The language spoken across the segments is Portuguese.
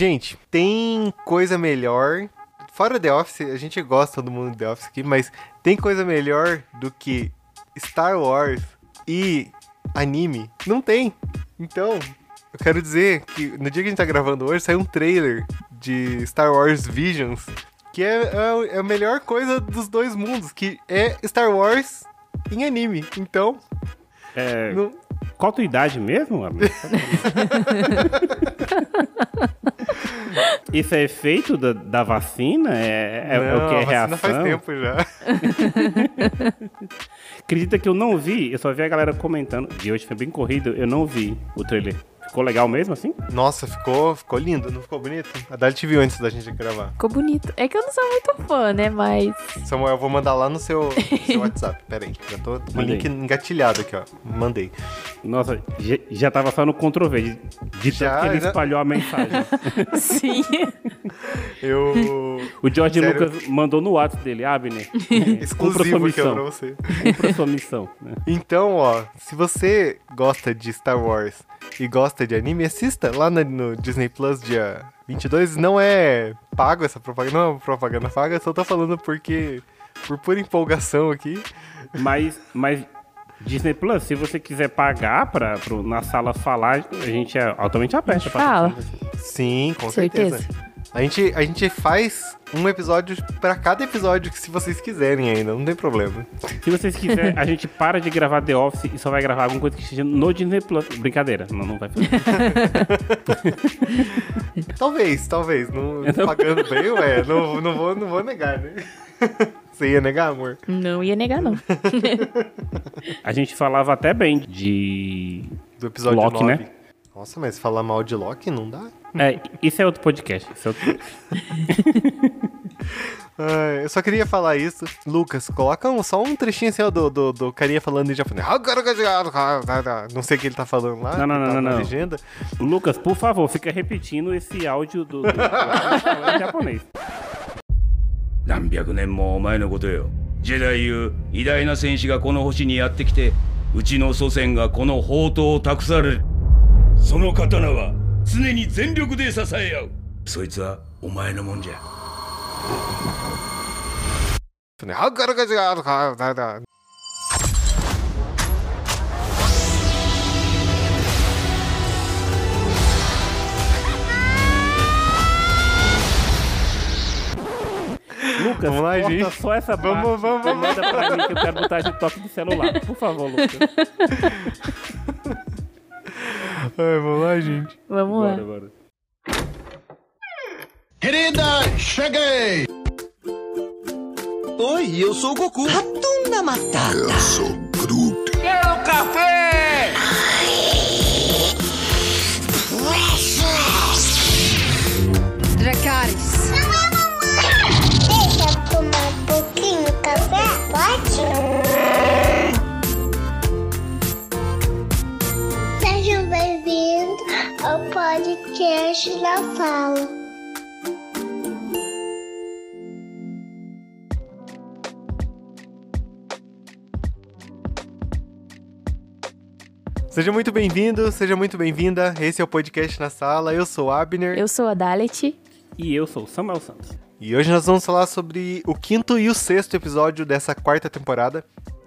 Gente, tem coisa melhor. Fora The Office, a gente gosta do mundo The Office aqui, mas tem coisa melhor do que Star Wars e anime? Não tem. Então, eu quero dizer que no dia que a gente tá gravando hoje, saiu um trailer de Star Wars Visions, que é, é, é a melhor coisa dos dois mundos, que é Star Wars em anime. Então, É, não- Qual a tua idade mesmo, Abner? Isso é efeito da, da vacina? É, é- não, o que é a vacina reação? faz tempo já. Acredita que eu não vi, eu só vi a galera comentando. De hoje foi bem corrido, eu não vi o trailer. Ficou legal mesmo assim? Nossa, ficou, ficou lindo, não ficou bonito? A Dali te viu antes da gente gravar. Ficou bonito. É que eu não sou muito fã, né? Mas. Samuel, eu vou mandar lá no seu, seu WhatsApp. Pera aí, já tô com o link engatilhado aqui, ó. Mandei. Nossa, já, já tava só no Ctrl V, de, de Já, tanto que ele já. espalhou a mensagem. Sim. Eu. O George Sério? Lucas mandou no WhatsApp dele, Abner. sua Exclusivo aqui ó, pra você. Cumpra sua missão. né? Então, ó, se você gosta de Star Wars e gosta de anime, assista lá no, no Disney Plus dia 22. Não é pago essa propaganda, não é uma propaganda paga, só tô falando porque. Por pura empolgação aqui. Mas, mas Disney Plus, se você quiser pagar pra, pro, na sala falar, a gente é altamente aberto. pra Fala. Sim, com Certeza. certeza. A gente, a gente faz um episódio pra cada episódio que se vocês quiserem ainda, não tem problema. Se vocês quiserem, a gente para de gravar The Office e só vai gravar alguma coisa que esteja no Disney Plus. Brincadeira, não, não vai fazer. Talvez, talvez. Não, pagando bem, ué, não, não, vou, não vou negar, né? Você ia negar, amor? Não ia negar, não. A gente falava até bem de. Do episódio Loki, 9. né? Nossa, mas falar mal de Loki não dá? É, isso é outro podcast. Isso é outro... Ah, eu só queria falar isso. Lucas, coloca um- só um trechinho assim, ó, do, do, do carinha falando em japonês. Não sei o que ele tá falando lá. Não, não, que não, tá não, na não. legenda. Lucas, por favor, fica repetindo esse áudio do. do... falando em japonês. 何百年も前のことよジェダイいう偉大な戦士がこの星にやってきてうちの祖先がこの宝刀を託されるその刀は 常に全力で支え合うそいつはお前のもんじゃ Lucas, Vamos lá, corta gente. só essa parte. Vamos, vamos, vamos. Manda pra mim que eu quero botar de toque de celular. Por favor, Lucas. Ai, vamos lá, gente. Vamos lá. Bora, bora. Querida, cheguei! Oi, eu sou o Goku. Ratunda Matata. Eu sou Groot. Dracarys. Deixa eu tomar um pouquinho de café? Pode? Da Fala. Seja muito bem-vindo, seja muito bem-vinda. Esse é o podcast na sala. Eu sou o Abner. Eu sou a Dalet. E eu sou o Samuel Santos. E hoje nós vamos falar sobre o quinto e o sexto episódio dessa quarta temporada,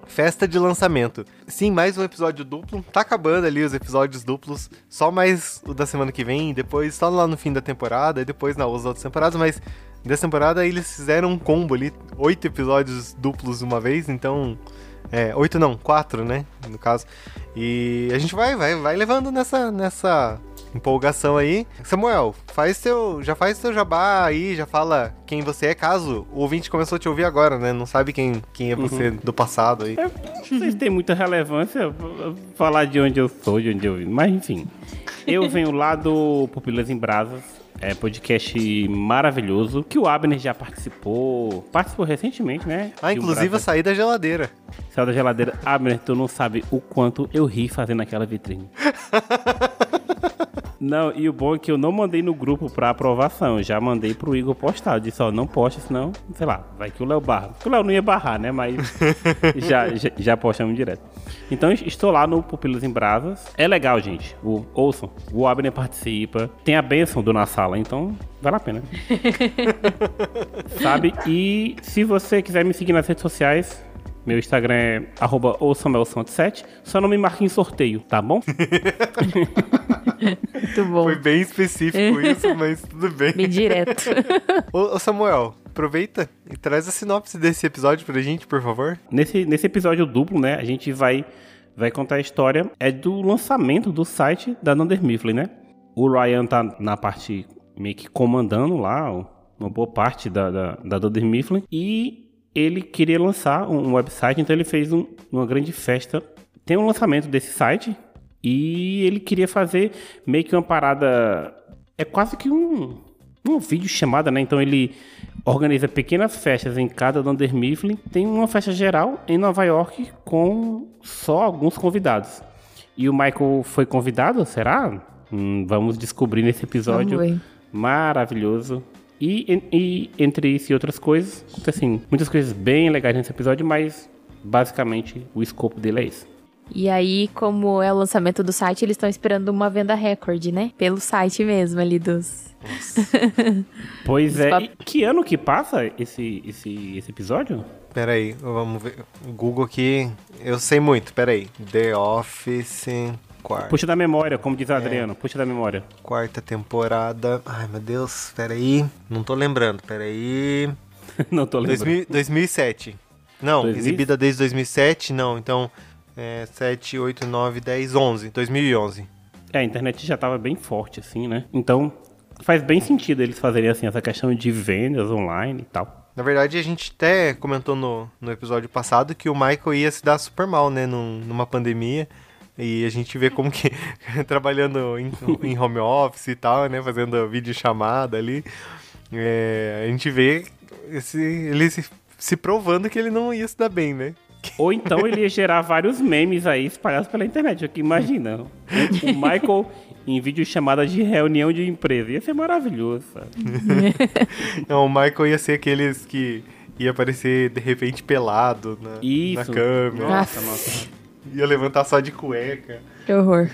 Festa de Lançamento. Sim, mais um episódio duplo. Tá acabando ali os episódios duplos. Só mais o da semana que vem, depois só lá no fim da temporada, e depois nas outras temporadas, mas dessa temporada eles fizeram um combo ali, oito episódios duplos uma vez, então. É, oito não, quatro, né? No caso. E a gente vai, vai, vai levando nessa, nessa empolgação aí. Samuel, faz teu, já faz teu jabá aí, já fala quem você é, caso o ouvinte começou a te ouvir agora, né? Não sabe quem, quem é você do passado aí. Não sei se tem muita relevância falar de onde eu sou, de onde eu vim. Mas enfim. Eu venho lá do Pupilas em Brasas. É podcast maravilhoso. Que o Abner já participou. Participou recentemente, né? Ah, De um inclusive eu saí da geladeira. Saiu da geladeira. Abner, tu não sabe o quanto eu ri fazendo aquela vitrine. Não, e o bom é que eu não mandei no grupo pra aprovação, eu já mandei pro Igor postar. Eu disse, ó, não posta, senão, sei lá, vai que o Léo barra. Porque o Léo não ia barrar, né? Mas já, já, já postamos direto. Então estou lá no Pupilas em Brasas. É legal, gente. O, ouçam, o Abner participa. Tem a bênção do Na Sala, então vale a pena. Sabe? E se você quiser me seguir nas redes sociais, meu Instagram é arroba ouçamelson7. Só não me marque em sorteio, tá bom? Muito bom. Foi bem específico isso, mas tudo bem. Bem direto. Ô, ô, Samuel, aproveita e traz a sinopse desse episódio pra gente, por favor. Nesse, nesse episódio duplo, né, a gente vai, vai contar a história é do lançamento do site da Dunder Mifflin, né? O Ryan tá na parte meio que comandando lá uma boa parte da, da, da Dunder Mifflin e ele queria lançar um, um website, então ele fez um- uma grande festa. Tem um lançamento desse site e ele queria fazer meio que uma parada. É quase que um, um vídeo chamada, né? Então ele organiza pequenas festas em cada Dunder Mifflin. Tem uma festa geral em Nova York com só alguns convidados. E o Michael foi convidado, será? Hum, vamos descobrir nesse episódio maravilhoso. E, e entre isso e outras coisas, assim, muitas coisas bem legais nesse episódio, mas basicamente o escopo dele é esse. E aí, como é o lançamento do site, eles estão esperando uma venda recorde, né? Pelo site mesmo ali dos. Pois é, e que ano que passa esse, esse, esse episódio? Pera aí, vamos ver. Google aqui, eu sei muito, pera aí. The Office, quarta, Puxa da memória, como diz o Adriano, puxa da memória. quarta temporada. Ai, meu Deus, pera aí. Não tô lembrando, pera aí. Não tô lembrando. 2000 2007. Não, 2000? exibida desde 2007, não. Então, é, 7, 8, 9, 10, 11. 2011. É, a internet já tava bem forte, assim, né? Então, faz bem sentido eles fazerem, assim, essa questão de vendas online e tal. Na verdade, a gente até comentou no, no episódio passado que o Michael ia se dar super mal, né, num- numa pandemia. E a gente vê como que, trabalhando em, em home office e tal, né, fazendo videochamada ali, é, a gente vê esse, ele se, se provando que ele não ia se dar bem, né? Ou então ele ia gerar vários memes aí espalhados pela internet. Aqui, imagina. O Michael em vídeo chamada de reunião de empresa. Ia ser maravilhoso, sabe? Não, o Michael ia ser aqueles que ia aparecer de repente pelado na, na Isso. câmera, Nossa, nossa. ia levantar só de cueca. Que horror.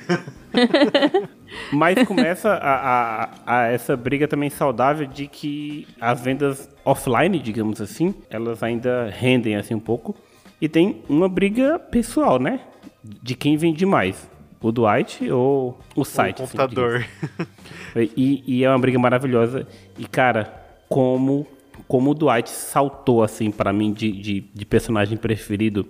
Mas começa a, a- a essa briga também saudável de que as vendas offline, digamos assim, elas ainda rendem assim um pouco. E tem uma briga pessoal, né? De quem vende mais. O Dwight ou o site? o assim, computador. digamos. e, e é uma briga maravilhosa. E, cara, como, como o Dwight saltou, assim, pra mim, de, de, de personagem preferido.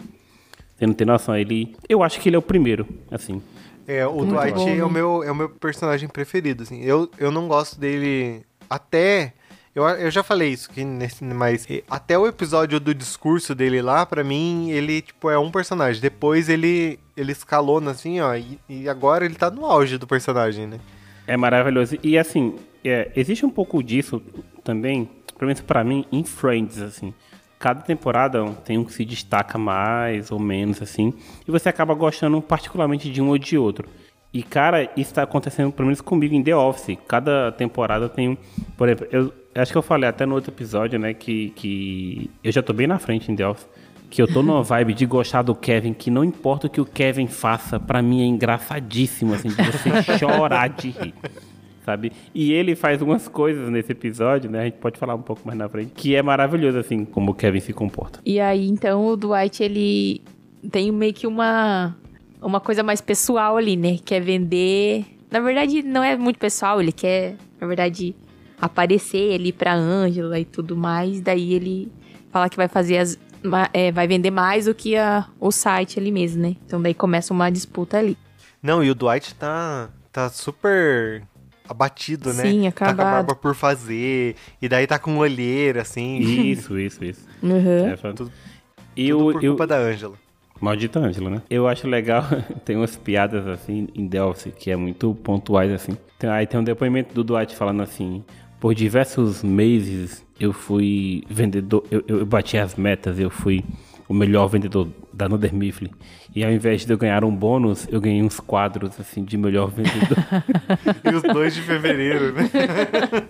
Você não tem noção, ele... Eu acho que ele é o primeiro, assim. É, o Muito Dwight bom, é, o meu, é o meu personagem preferido, assim. Eu, eu não gosto dele até... Eu, eu já falei isso, que nesse, mas até o episódio do discurso dele lá, pra mim, ele, tipo, é um personagem. Depois ele, ele escalona, assim, ó, e, e agora ele tá no auge do personagem, né? É maravilhoso. E assim, é, existe um pouco disso também, pelo menos pra mim, em Friends, assim. Cada temporada tem um que se destaca mais ou menos, assim. E você acaba gostando particularmente de um ou de outro. E, cara, isso tá acontecendo pelo menos comigo em The Office. Cada temporada tem um. Por exemplo, eu acho que eu falei até no outro episódio, né, que, que eu já tô bem na frente em Office. Que eu tô numa vibe de gostar do Kevin, que não importa o que o Kevin faça, pra mim é engraçadíssimo, assim, de você chorar de rir sabe? E ele faz umas coisas nesse episódio, né? A gente pode falar um pouco mais na frente, que é maravilhoso, assim, como o Kevin se comporta. E aí, então, o Dwight, ele tem meio que uma, uma coisa mais pessoal ali, né? Quer vender. Na verdade, não é muito pessoal, ele quer, na verdade, aparecer ali pra Ângela e tudo mais. Daí ele fala que vai fazer as. é, vai vender mais do que a, o site ali mesmo, né? Então daí começa uma disputa ali. Não, e o Dwight tá, tá super abatido, né? Sim, Tá com a acabado. barba por fazer, e daí tá com olheira, assim. Isso, isso, isso. Uhum. É, Tudo- e Tudo o, por e o- culpa da Ângela. Maldita Ângela, né? Eu acho legal, tem umas piadas assim em Delphi que é muito pontuais assim. Tem- aí tem um depoimento do Dwight falando assim: por diversos meses eu fui vendedor, eu, eu bati as metas, eu fui o melhor vendedor da Nutter Mifflin. E ao invés de eu ganhar um bônus, eu ganhei uns quadros, assim, de melhor vendedor. E os dois de fevereiro, né?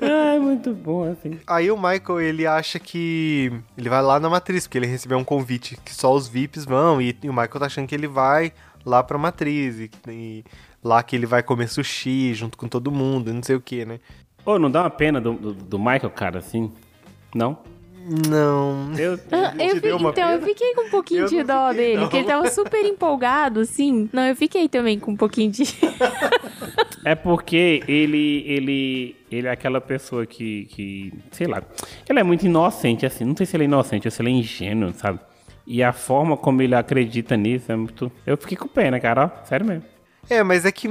Ai, muito bom, assim. Aí o Michael, ele acha que ele vai lá na matriz, porque ele recebeu um convite que só os VIPs vão, e, e o Michael tá achando que ele vai lá pra matriz, e, e lá que ele vai comer sushi junto com todo mundo, não sei o que, né? Ô, não dá uma pena do, do, do Michael, cara, assim? Não? Não. Eu, Ah, eu Te deu fi- uma então, eu fiquei com um pouquinho Eu de dó fiquei, dele, não. porque ele tava super empolgado, assim. Não, eu fiquei também com um pouquinho de. É porque ele, ele, ele é aquela pessoa que, que, sei lá, ele é muito inocente, assim. Não sei se ele é inocente ou se ele é ingênuo, sabe? E a forma como ele acredita nisso é muito... Eu fiquei com pena, cara, ó. Sério mesmo. É, mas é que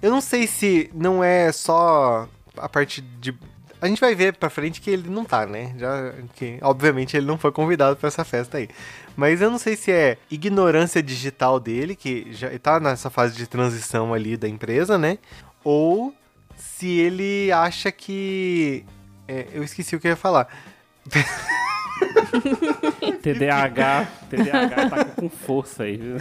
eu não sei se não é só a parte de. A gente vai ver pra frente que ele não tá, né? Já que obviamente ele não foi convidado pra essa festa aí. Mas eu não sei se é ignorância digital dele, que já tá nessa fase de transição ali da empresa, né? Ou se ele acha que é, eu esqueci o que eu ia falar. TDAH, TDAH tá com força aí, viu?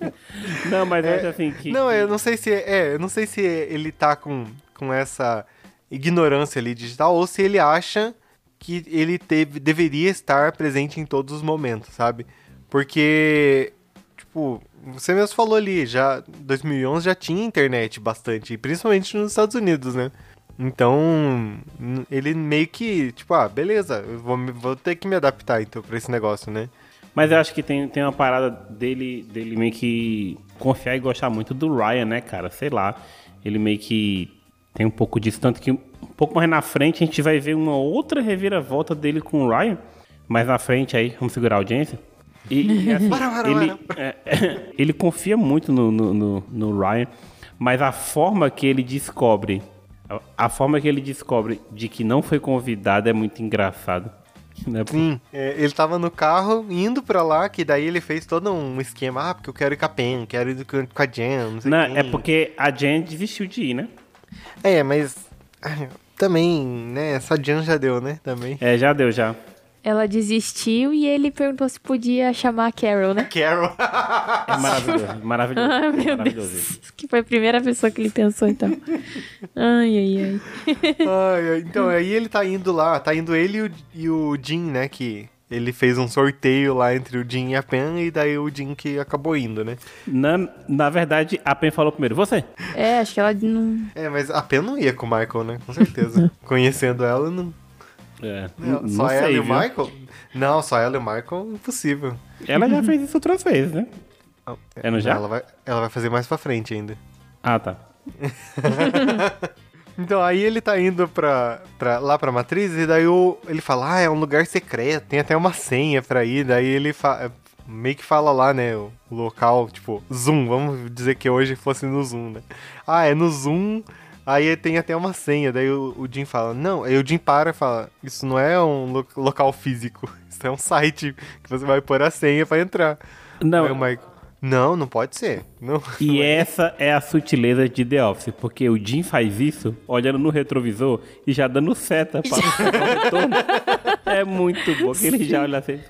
Não, mas acho assim que... Não, eu não sei se é, eu não sei se ele tá com, com essa ignorância ali digital ou se ele acha que ele teve, deveria estar presente em todos os momentos, sabe? Porque tipo, você mesmo falou ali, já 2011 já tinha internet bastante, principalmente nos Estados Unidos, né? Então, ele meio que, tipo, ah, beleza, vou, vou ter que me adaptar então pra esse negócio, né? Mas eu acho que tem, tem uma parada dele, dele meio que confiar e gostar muito do Ryan, né, cara? Sei lá. Ele meio que tem um pouco disso. Tanto que um pouco mais na frente a gente vai ver uma outra reviravolta dele com o Ryan. Mais na frente aí, vamos segurar a audiência. E, e, assim, Para, para, ele, é, ele confia muito no, no, no- no Ryan, mas a forma que ele descobre, a, a forma que ele descobre de que não foi convidado é muito engraçado. Né? Sim, é, ele tava no carro indo pra lá, que daí ele fez todo um esquema, ah, porque eu quero ir com a Pen, quero ir com com a Jen, não sei Não, quem. é porque a Jen desistiu de ir, né? É, mas também, né, essa Jen já deu, né, também. É, já deu, já. Ela desistiu e ele perguntou se podia chamar a Carol, né? Carol. É maravilhoso, maravilhoso. Ai, meu maravilhoso. Deus. Que foi a primeira pessoa que ele pensou, então. Ai, ai, ai. Ai, então, aí ele tá indo lá, tá indo ele e o, e o né, que ele fez um sorteio lá entre o Jin e a Pen, e daí o Jin que acabou indo, né. Na, na verdade, a Pen falou primeiro, você. É, acho que ela não. É, mas a Pen não ia com o Michael, né, com certeza. Conhecendo ela, não... É, não não, só não ela sei, e o? Michael? Não, só ela e o Michael, impossível. Ela já fez isso outras vezes, né? É no já? Ela vai, ela vai fazer mais pra frente ainda. Ah, tá. Então aí ele tá indo pra, pra, lá pra matriz e daí o, ele fala, ah, é um lugar secreto, tem até uma senha pra ir. Daí ele fa- meio que fala lá, né, o, local, tipo, Zoom, vamos dizer que hoje fosse no Zoom, né? Ah, é no Zoom, aí tem até uma senha. Daí o, o Jim fala, não, aí o Jim para e fala, isso não é um lo- local físico, isso é um site que você vai pôr a senha pra entrar. Não, Aí o Michael, não, não pode ser. Não, E essa é a sutileza de The Office, porque o Jim faz isso olhando no retrovisor e já dando seta para o retorno. É muito bom que ele já olha assim.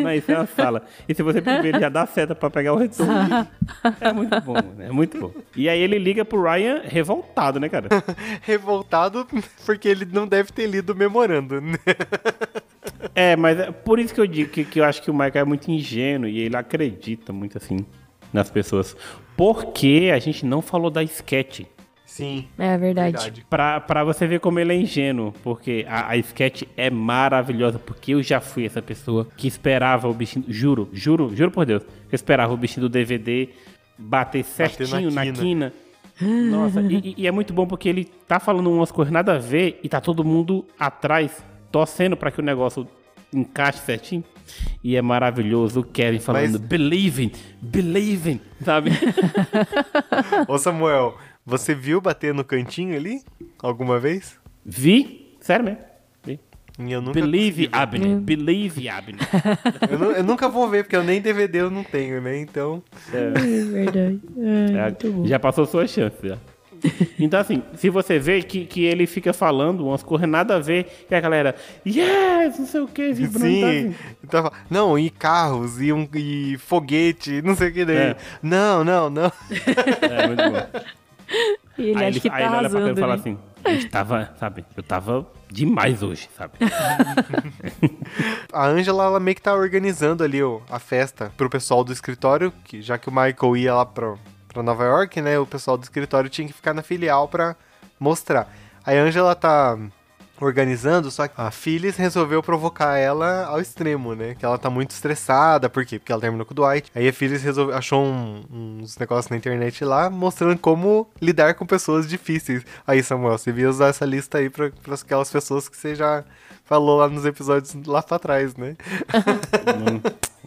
Não, isso é uma sala. E se você primeiro ele já dá seta para pegar o retorno. É muito bom, né? é muito bom. E aí ele liga pro Ryan revoltado, né, cara? revoltado porque ele não deve ter lido o memorando, né? É, mas é por isso que eu digo que, que eu acho que o Michael é muito ingênuo e ele acredita muito assim nas pessoas. Porque a gente não falou da sketch. Sim, É verdade. verdade. Pra, pra você ver como ele é ingênuo, porque a, a sketch é maravilhosa, porque eu já fui essa pessoa que esperava o bichinho, juro, juro, juro por Deus, que eu esperava o bichinho do DVD bater certinho na na quina. quina. Nossa, e, e- e é muito bom porque ele tá falando umas coisas nada a ver e tá todo mundo atrás, torcendo pra que o negócio encaixe certinho. E é maravilhoso o Kevin falando, Mas- believing, believing, sabe? Ô Samuel, você viu bater no cantinho ali? Alguma vez? Vi, sério mesmo. Vi. E Eu nunca, Believe, Abner. Believe, Abner. eu, eu nunca vou ver, porque eu nem DVD eu não tenho, né? Então. É verdade. É, É, muito bom. já passou sua chance, já. Então, assim, se você vê que, que ele fica falando umas coisas nada a ver, e a galera, yes, não sei o que, vibrando. Sim. assim, Então, não, e carros, e, um, e foguete, não sei o que daí. É. Não, não, não. é muito bom. E ele aí acha ele, que tá aí ele olha pra arrasando, e fala né? assim, a gente tava, sabe, eu tava demais hoje, sabe? A Angela, ela meio que tá organizando ali ó, a festa pro pessoal do escritório, que já que o Michael ia lá pra, pra Nova York, né, o pessoal do escritório tinha que ficar na filial pra mostrar. Aí a Angela tá organizando, só que a Phyllis resolveu provocar ela ao extremo, né, que ela tá muito estressada, por quê? Porque ela terminou com o Dwight. Aí a Phyllis resolve, achou um- uns negócios na internet lá, mostrando como lidar com pessoas difíceis. Aí, Samuel, você devia usar essa lista aí pra, pra aquelas pessoas que você já falou lá nos episódios lá pra trás, né?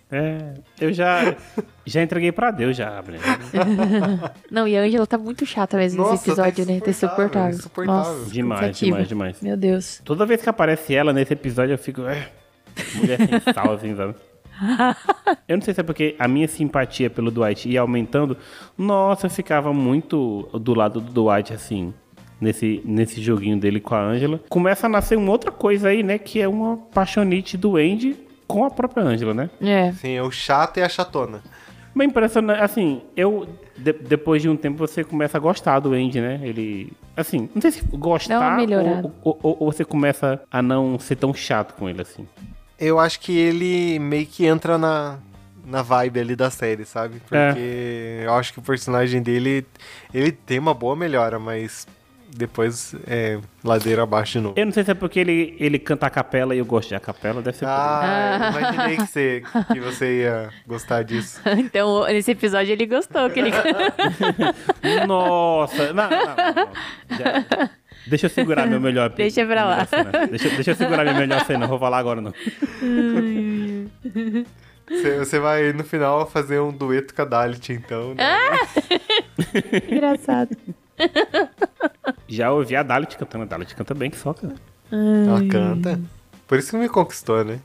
É, eu já, já entreguei pra Deus já, Abner. Não, e a Angela tá muito chata mesmo Nossa, nesse episódio, tá né? Tá insuportável. Nossa, Demais, cansativa. demais, demais. Meu Deus. Toda vez que aparece ela nesse episódio, eu fico. É, mulher sem sal, assim, sabe? Eu não sei se é porque a minha simpatia pelo Dwight ia aumentando. Nossa, eu ficava muito do lado do Dwight, assim, nesse, nesse joguinho dele com a Angela. Começa a nascer uma outra coisa aí, né? Que é uma paixonite do Andy com a própria Angela, né? É. Sim, é o chato e a chatona. Mas impressionante, assim, eu. de- depois de um tempo você começa a gostar do Andy, né? Ele. Assim, não sei se gostar melhorada. ou, ou- ou você começa a não ser tão chato com ele, assim. Eu acho que ele meio que entra na, na vibe ali da série, sabe? Porque eu acho que o personagem dele, ele tem uma boa melhora, mas depois é ladeira abaixo de novo. Eu não sei se é porque ele, ele canta a capela e eu gosto de a capela, deve ser por Ah, eu imaginei que você, que você ia gostar disso. Então, nesse episódio ele gostou que ele. Nossa! Não, não, não, não. Já- Deixa eu segurar meu melhor. Deixa pra lá. cena. Deixa, deixa eu segurar minha melhor cena, não vou falar agora não. Você, você vai no final fazer um dueto com a Dalit, então. Né? Engraçado. Já ouvi a Dalit cantando, a Dalit canta bem que só, cara. Ela canta. Por isso que me conquistou, né?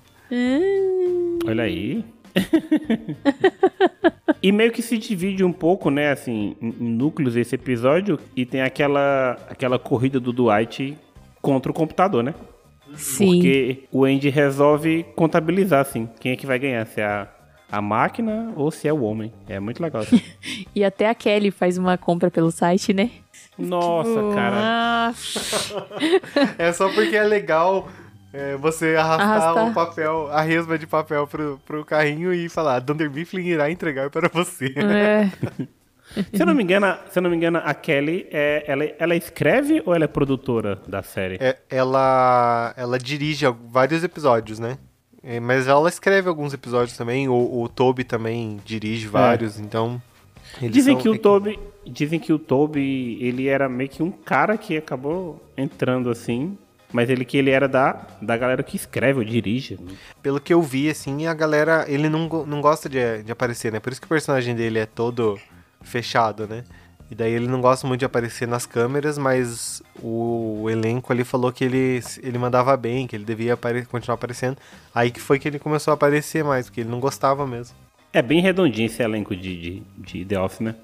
Olha aí. e meio que se divide um pouco, né, assim, em em núcleos esse episódio e tem aquela aquela corrida do Dwight contra o computador, né? Sim. Porque o Andy resolve contabilizar, assim, quem é que vai ganhar, se é a, a máquina ou se é o homem. É muito legal. assim. E até a Kelly faz uma compra pelo site, né? Nossa, cara. Ah, É só porque é legal é, você arrastar, Arrastar. o papel, a resma de papel pro, pro carrinho e falar, Dunder Mifflin irá entregar para você. é. Se eu não me engano, se eu não me engano, a Kelly, é, ela, ela escreve ou ela é produtora da série? É, ela, ela dirige vários episódios, né? É, mas ela escreve alguns episódios também, o, o Toby também dirige vários, então... eles Dizem que o Toby, dizem que o Toby, ele era meio que um cara que acabou entrando assim, mas ele que ele era da, da galera que escreve ou dirige. Pelo que eu vi, assim, a galera, ele não, não gosta de, de aparecer, né? Por isso que o personagem dele é todo fechado, né? E daí ele não gosta muito de aparecer nas câmeras, mas o elenco ali falou que ele, ele mandava bem, que ele devia apare- continuar aparecendo. Aí que foi que ele começou a aparecer mais, porque ele não gostava mesmo. É bem redondinho esse elenco de, de, de The Office, né?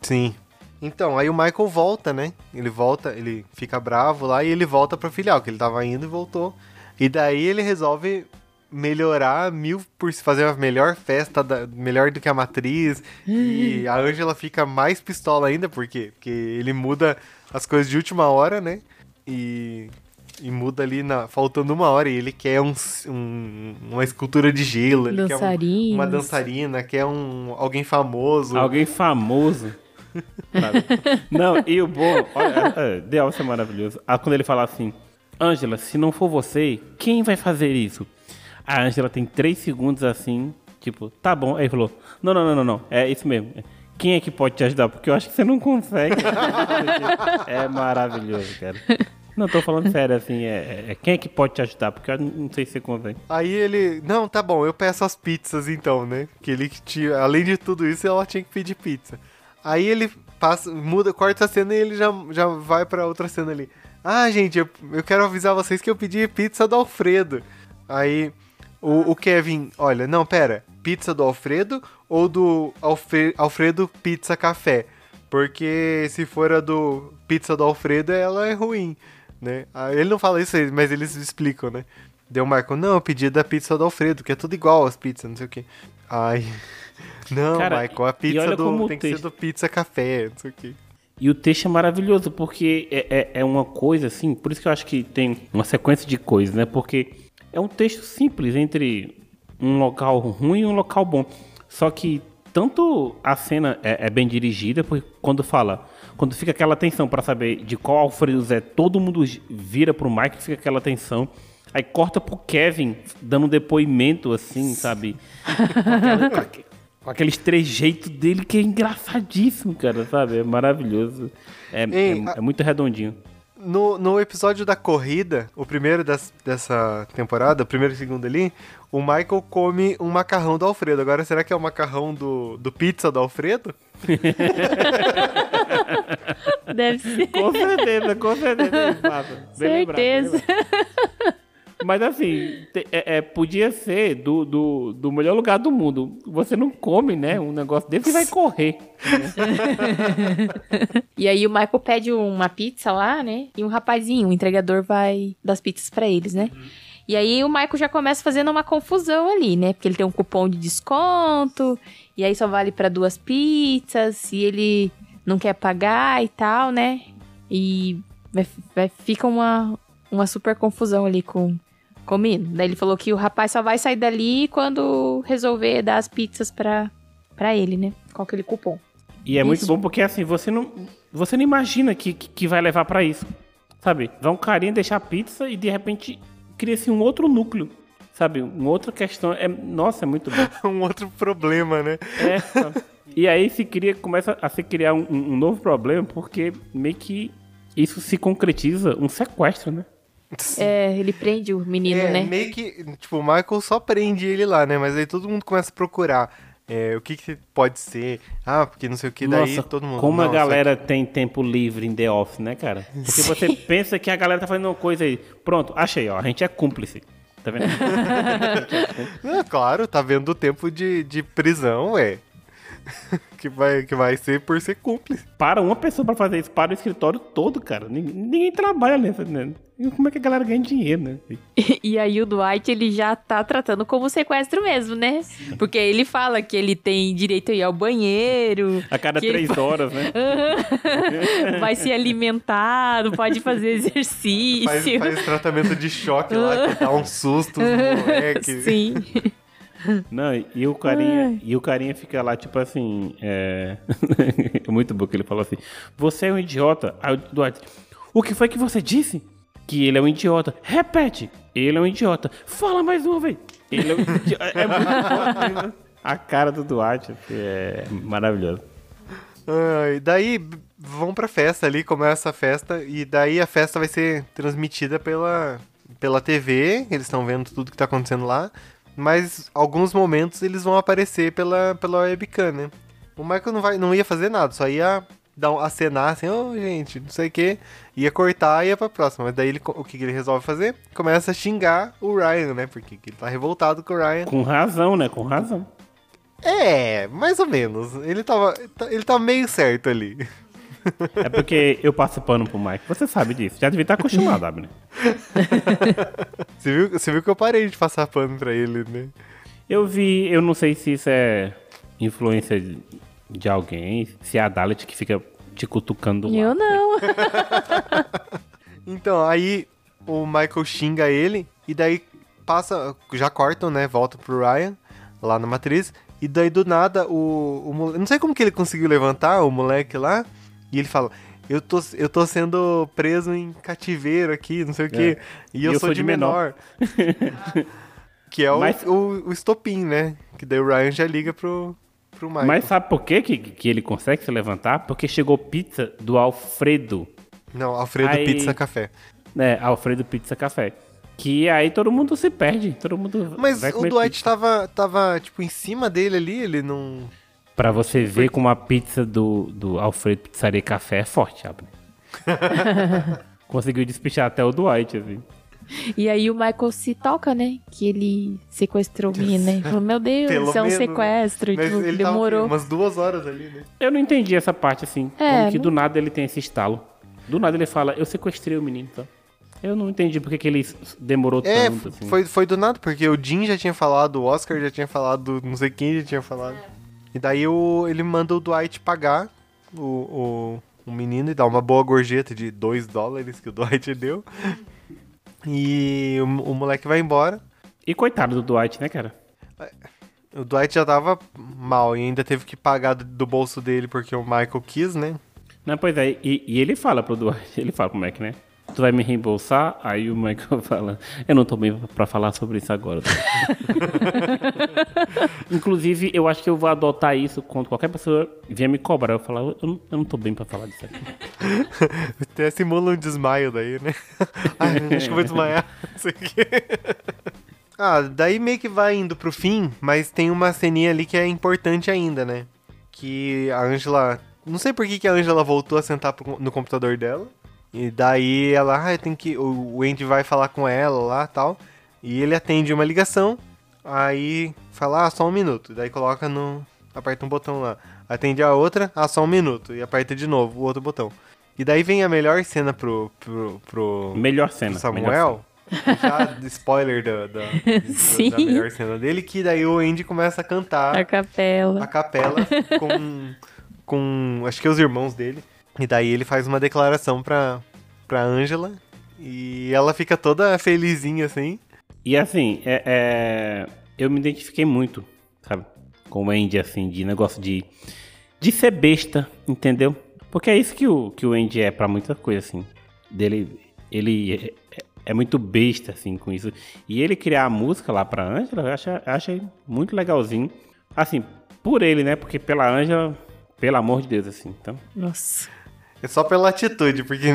Sim. Então, aí o Michael volta, né? Ele volta, ele fica bravo lá e ele volta pra filial, que ele tava indo e voltou. E daí ele resolve melhorar mil por fazer uma melhor festa, da- melhor do que a matriz. E a Angela fica mais pistola ainda, por quê? Porque ele muda as coisas de última hora, né? E, e muda ali, na, faltando uma hora. E ele quer um, um- uma escultura de gelo. Ele quer um- uma dançarina, quer um, alguém famoso. Alguém famoso. não, e o bom, olha, é, The Office é maravilhoso. Ah, quando ele fala assim, Angela, se não for você, quem vai fazer isso? A Angela tem três segundos assim, tipo, tá bom. Aí ele falou, não, não, não, não, não, é isso mesmo. Quem é que pode te ajudar? Porque eu acho que você não consegue. é maravilhoso, cara. Não, tô falando sério, assim, é, é- é quem é que pode te ajudar? Porque eu não sei se consegue. Aí ele, não, tá bom, eu peço as pizzas então, né? Que ele tinha, além de tudo isso, ela tinha que pedir pizza. Aí ele passa, muda, corta a cena e ele já, já vai pra outra cena ali. Ah, gente, eu, eu quero avisar vocês que eu pedi pizza do Alfredo. Aí o, o Kevin, olha, não, pera, pizza do Alfredo ou do Alfre- Alfredo Pizza Café? Porque se for a do pizza do Alfredo, ela é ruim, né? Ah, Ele não fala isso, mas eles explicam, né? Deu o Michael, não, eu pedi da pizza do Alfredo, que é tudo igual as pizzas, não sei o quê. Ai. Não, Cara, Michael, a pizza do, tem que ser texto- do pizza café, não sei o quê. E o texto é maravilhoso, porque é, é, é uma coisa assim, por isso que eu acho que tem uma sequência de coisas, né? Porque é um texto simples entre um local ruim e um local bom. Só que tanto a cena é, é bem dirigida, porque quando fala, quando fica aquela tensão pra saber de qual Alfredo Zé, todo mundo vira pro Mike, fica aquela tensão. Aí corta pro Kevin dando um depoimento assim, sabe? Com aqueles trejeitos dele que é engraçadíssimo, cara, sabe? É maravilhoso. É, Ei, é- a- é muito redondinho. No, no episódio da corrida, o primeiro das- dessa temporada, o primeiro e o segundo ali, o Michael come um macarrão do Alfredo. Agora, será que é o macarrão do, do pizza do Alfredo? Deve ser. Com certeza, com certeza. Certeza. Mas assim, é- é, podia ser do, do, do melhor lugar do mundo. Você não come, né? Um negócio desse e vai correr. E aí o Michael pede uma pizza lá, né? E um rapazinho, o entregador vai das pizzas pra eles, né? E aí o Michael já começa fazendo uma confusão ali, né? Porque ele tem um cupom de desconto, e aí só vale pra duas pizzas, e ele não quer pagar e tal, né? E vai, vai- fica uma, uma super confusão ali com, com o menino. Daí ele falou que o rapaz só vai sair dali quando resolver dar as pizzas pra, pra ele, né? Com aquele cupom. E é muito Isso. bom porque assim, você não, você não imagina que, que, que vai levar pra isso. Sabe? Vai um carinha deixar a pizza e de repente cria-se um outro núcleo. Sabe? Uma outra questão. É, nossa, é muito bom. um outro problema, né? É, sabe? E aí se cria, começa a se criar um, um novo problema, porque meio que isso se concretiza um sequestro, né? É, ele prende o menino, é, né? meio que, tipo, o Michael só prende ele lá, né? Mas aí todo mundo começa a procurar. é, o que, que pode ser? Ah, porque não sei o que, daí Nossa, todo mundo. como a não, isso galera tem tempo livre em The Office, né, cara? Porque você pensa que a galera tá fazendo uma coisa aí. Pronto, achei, ó. A gente é cúmplice. Tá vendo? Ah, claro, tá vendo o tempo de, de prisão, ué. que, vai, que vai ser por ser cúmplice. para uma pessoa pra fazer isso, para o escritório todo, cara. Ninguém, ninguém trabalha nessa, né? E Como é que a galera ganha dinheiro, né? E aí o Dwight, ele já tá tratando como sequestro mesmo, né? Porque ele fala que ele tem direito a ir ao banheiro. A cada que ele três horas, né? vai ser alimentado, pode fazer exercício. Faz, faz tratamento de choque lá, que dá um susto nos moleques. Sim. Não, e o carinha, e o carinha fica lá, tipo assim, é... é muito bom que ele falou assim, você é um idiota. Aí o Duarte, o que foi que você disse? Que ele é um idiota. Repete, ele é um idiota. Fala mais uma vez. Ele é um idiota. É muito bom, né? A cara do Duarte assim, é maravilhoso. Ai, daí vão pra festa ali, começa a festa, e daí a festa vai ser transmitida pela, pela TV, eles estão vendo tudo que tá acontecendo lá, mas alguns momentos eles vão aparecer pela, pela webcam, né? O Michael não, vai, não ia fazer nada, só ia dar um, acenar assim, ô gente, não sei o que, ia cortar e ia pra próxima. Mas daí ele, o que, que ele resolve fazer? Começa a xingar o Ryan, né? Porque que ele tá revoltado com o Ryan. Com razão, né? Com razão. É, mais ou menos. Ele tava, ele tava meio certo ali. É porque eu passo pano pro Mike. Você sabe disso. Já devia estar acostumado, Abner. Você viu, você viu que eu parei de passar pano pra ele, né? Eu vi, eu não sei se isso é influência de, de alguém, se é a Dalit que fica te cutucando lá. Eu não. Então, aí o Michael xinga ele, e daí passa, já cortam, né? Volta pro Ryan, lá na matriz, e daí do nada o, o mole- Não sei como que ele conseguiu levantar o moleque lá, e ele fala. Eu tô, eu tô sendo preso em cativeiro aqui, não sei o quê. E eu, sou, de menor. que é o, Mas- o, o estopim, né? Que daí o Ryan já liga pro, pro Michael. Mas sabe por quê que, que ele consegue se levantar? Porque chegou pizza do Alfredo. Não, Alfredo Aí- Pizza Café. né? Alfredo Pizza Café. Que aí todo mundo se perde. Todo mundo Mas o Dwight pizza. tava, tava, tipo, em cima dele ali, ele não. Pra você ver como a pizza do, do Alfredo Pizzaria Café é forte, Abner. Conseguiu despichar até o Dwight, assim. E aí o Michael se toca, né? Que ele sequestrou o menino, né? Falou, meu Deus, Pelo isso é um menos, sequestro. Mas tipo, ele tava demorou. aqui, umas duas horas ali, né? Eu não entendi essa parte assim. É, como que não- do nada ele tem esse estalo. Do nada ele fala, eu sequestrei o menino, tá? Eu não entendi porque que ele demorou É, tanto, assim. foi, foi do nada, porque o Jim já tinha falado, o Oscar já tinha falado, não sei quem já tinha falado. E daí o, ele manda o Dwight pagar o, o, o menino e dá uma boa gorjeta de 2 dólares que o Dwight deu. E o, o moleque vai embora. E coitado do Dwight, né, cara? O Dwight já tava mal e ainda teve que pagar do, do bolso dele porque o Michael quis, né? Não, pois é, e, e ele fala pro Dwight, ele fala pro Mac, né? Tu vai me reembolsar? Aí o Michael fala, eu não tô bem pra falar sobre isso agora. Inclusive, eu acho que eu vou adotar isso quando qualquer pessoa vier me cobrar. Eu falar, eu não, eu não tô bem pra falar disso aqui. Até simula um desmaio daí, né? Ai, acho que eu vou desmaiar. Não sei o quê. Ah, daí meio que vai indo pro fim, mas tem uma ceninha ali que é importante ainda, né? Que a Angela. Não sei por que, que a Angela voltou a sentar no computador dela. E daí ela, ah, tem que. O Andy vai falar com ela lá tal. E ele atende uma ligação. Aí fala, ah, só um minuto. Daí coloca no. Aperta um botão lá. Atende a outra, ah, só um minuto. E aperta de novo o outro botão. E daí vem a melhor cena pro. pro, pro Melhor pro cena. melhor Samuel. Já spoiler da, da, Sim. da melhor cena dele, que daí o Andy começa a cantar A a capela. capela com, com acho que os irmãos dele. E daí ele faz uma declaração pra, pra Angela. E ela fica toda felizinha assim. E assim, é, é, eu me identifiquei muito, sabe? Com o Andy, assim, de negócio de, de ser besta, entendeu? Porque é isso que o, que o Andy é pra muita coisa, assim. Dele, ele é, é muito besta, assim, com isso. E ele criar a música lá pra Angela, eu acho, eu achei muito legalzinho. Assim, por ele, né? Porque pela Angela, pelo amor de Deus, assim. Então, Nossa. É só pela atitude, porque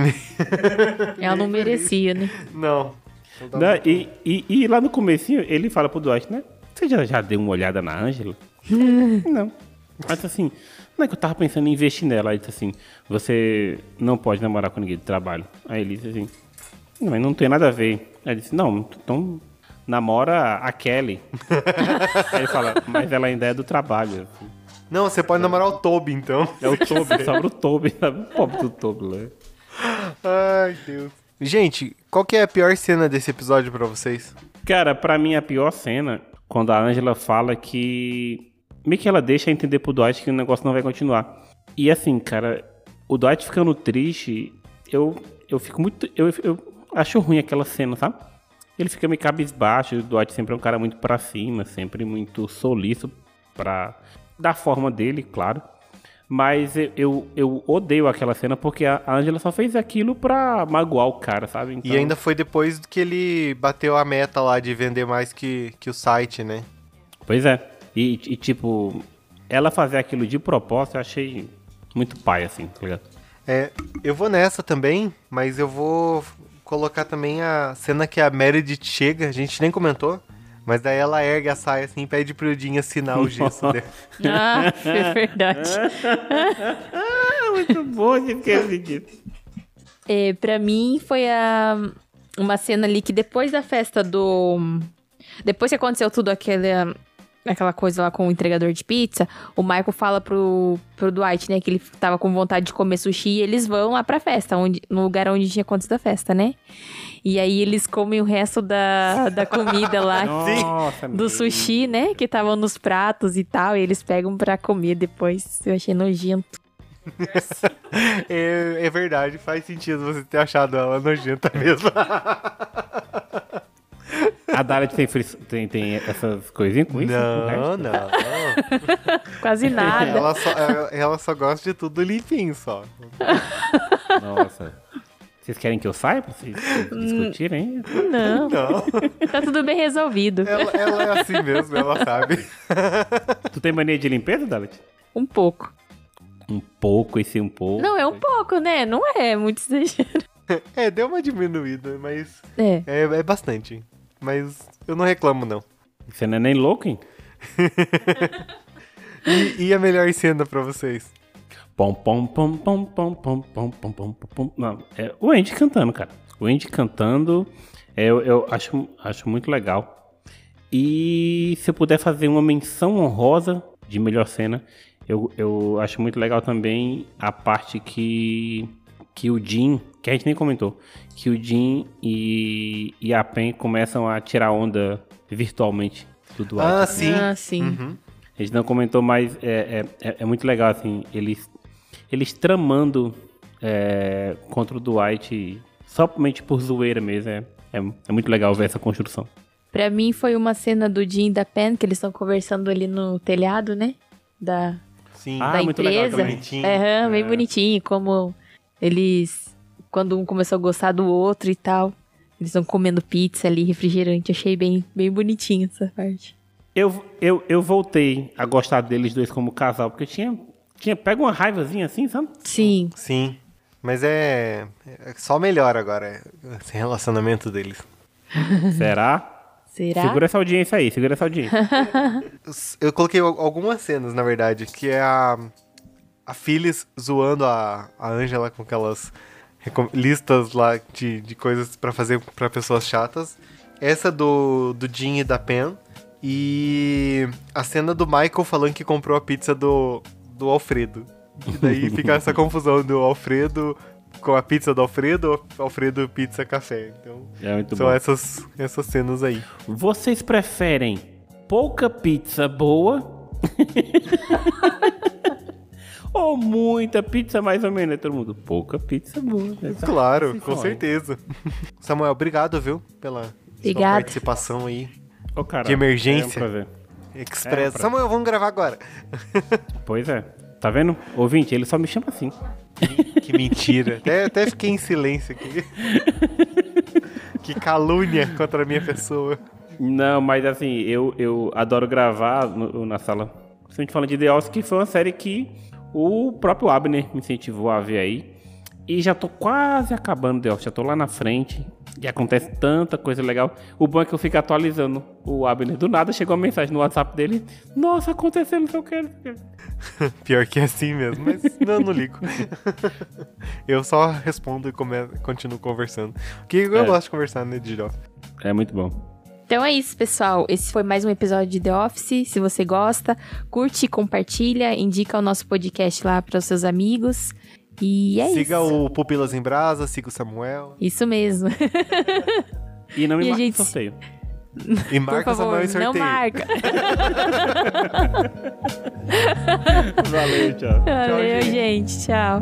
Ela não merecia, né? não. Não Né? E, e, e lá no comecinho, ele fala pro Dwight, né? Você já, já deu uma olhada na Ângela? não. Mas assim, não é que eu tava pensando em investir nela. Aí disse assim, você não pode namorar com ninguém de trabalho. Aí ele disse assim, não, mas não tem nada a ver. Aí ele disse, não, então namora a Kelly. Aí ele fala, mas ela ainda é do trabalho. assim. Não, você pode namorar o Toby, então. É o Toby, sobra o Toby, sabe? O pobre do Toby lá. Ai, Deus. Gente, qual que é a pior cena desse episódio pra vocês? Cara, pra mim a pior cena, quando a Angela fala que. Meio que ela deixa entender pro Dwight que o negócio não vai continuar. E assim, cara, o Dwight ficando triste, eu, eu fico muito. Eu, eu acho ruim aquela cena, sabe? Ele fica meio cabisbaixo, o Dwight sempre é um cara muito pra cima, sempre muito solícito pra. Da forma dele, claro. Mas eu, eu, eu odeio aquela cena porque a Angela só fez aquilo pra magoar o cara, sabe? E Então- ainda foi depois que ele bateu a meta lá de vender mais que, que o site, né? Pois é. E, e, tipo, ela fazer aquilo de propósito, eu achei muito pai, assim, tá ligado? É, eu vou nessa também, mas eu vou colocar também a cena que a Meredith chega, a gente nem comentou, mas daí ela ergue a saia assim e pede pro Jim assinar o gesso dele. Ah, é verdade. Ah, muito bom de esquecer disso. É, pra mim foi a, uma cena ali que depois da festa do. Depois que aconteceu tudo aquela, aquela coisa lá com o entregador de pizza, o Michael fala pro, pro Dwight, né, que ele tava com vontade de comer sushi e eles vão lá pra festa, onde, no lugar onde tinha acontecido a festa, né? E aí eles comem o resto da, da comida lá. Nossa, Do sushi, né? Que estavam nos pratos e tal. E eles pegam pra comer depois. Eu achei nojento. É, é verdade, faz sentido você ter achado ela nojenta mesmo. A Dalit tem, tem, tem essas coisinhas com isso? Não, não. Quase nada. Ela só, ela- ela só gosta de tudo limpinho só. Nossa. Vocês querem que eu saia pra vocês discutirem? Não, Não, tá tudo bem resolvido. ela, ela é assim mesmo, ela sabe. Tu tem mania de limpeza, Dalit? Um pouco. Um pouco, esse um pouco. Não, é um pouco, né? Não é muito exagero. É, deu uma diminuída, mas É. é, é bastante. Mas eu não reclamo, não. Você não é nem louco, hein? E, e a melhor cena pra vocês? Pom, pom, pom, pom, pom, pom, pom, pom, pom, pom. Não, é o Andy cantando, cara. O Andy cantando É, Eu, eu acho, acho muito legal. E se eu puder fazer uma menção honrosa de melhor cena, eu, eu acho muito legal também a parte que, que o Jim, que a gente nem comentou, que o Jim e, e a Pen começam a tirar onda virtualmente do Dwight. Ah, sim. Ah, sim. Uhum. A gente não comentou, mas é, é, é- é muito legal, assim, eles, eles tramando é, contra o Dwight somente por zoeira mesmo. É, é, é muito legal ver essa construção. Pra mim foi uma cena do Jim e da Pen, que eles estão conversando ali no telhado, né? Da, Sim. Ah, da muito legal empresa. também. Bonitinho. Bem É. bonitinho, como eles. Quando um começou a gostar do outro e tal. Eles estão comendo pizza ali, refrigerante. Achei bem, bem bonitinho essa parte. Eu, eu, eu voltei a gostar deles dois como casal, porque tinha, tinha pega uma raivazinha assim, sabe? Sim. Sim. Mas é, é só melhor agora esse relacionamento deles. Será? Será? Segura essa audiência aí, segura essa audiência. Eu coloquei al- algumas cenas, na verdade, que é a, a Phyllis zoando a, a Angela com aquelas recom- listas lá de, de coisas pra fazer pra pessoas chatas. Essa do, do Jim e da Pen. E a cena do Michael falando que comprou a pizza do, do Alfredo. E daí fica essa confusão do Alfredo com a pizza do Alfredo, Alfredo pizza café. Então, É muito são bom. essas, essas cenas aí. Vocês preferem pouca pizza boa ou muita pizza mais ou menos? Todo mundo, pouca pizza boa. né? Claro, com certeza. Samuel, obrigado, viu, pela sua Obrigada. participação aí. Ô, cara, De emergência. É um prazer. Express. É, pra- Samuel, vamos gravar agora. Pois é. Tá vendo? Ouvinte, ele só me chama assim. que mentira. Até, até fiquei em silêncio aqui. que calúnia contra a minha pessoa. Não, mas assim, eu, eu adoro gravar no- na sala. A gente falando de The Office, que foi uma série que o próprio Abner me incentivou a ver aí. E já tô quase acabando The Office, já tô lá na frente. E acontece tanta coisa legal. O bom é que eu fico atualizando o Abner. Do nada chegou uma mensagem no WhatsApp dele. Nossa, aconteceu não sei o que. Pior que é assim mesmo, mas não, não ligo. eu só respondo e come- continuo conversando. Que eu É. gosto de conversar, né, de Office. É muito bom. Então é isso, pessoal. Esse foi mais um episódio de The Office. Se você gosta, curte, compartilha, indica o nosso podcast lá para os seus amigos. E é siga isso. o Pupilas em Brasa, siga o Samuel. Isso mesmo. E não me E marque gente- no sorteio. E Por marca o favor, Samuel em sorteio. não marca. Valeu, tchau. Valeu, gente. Tchau.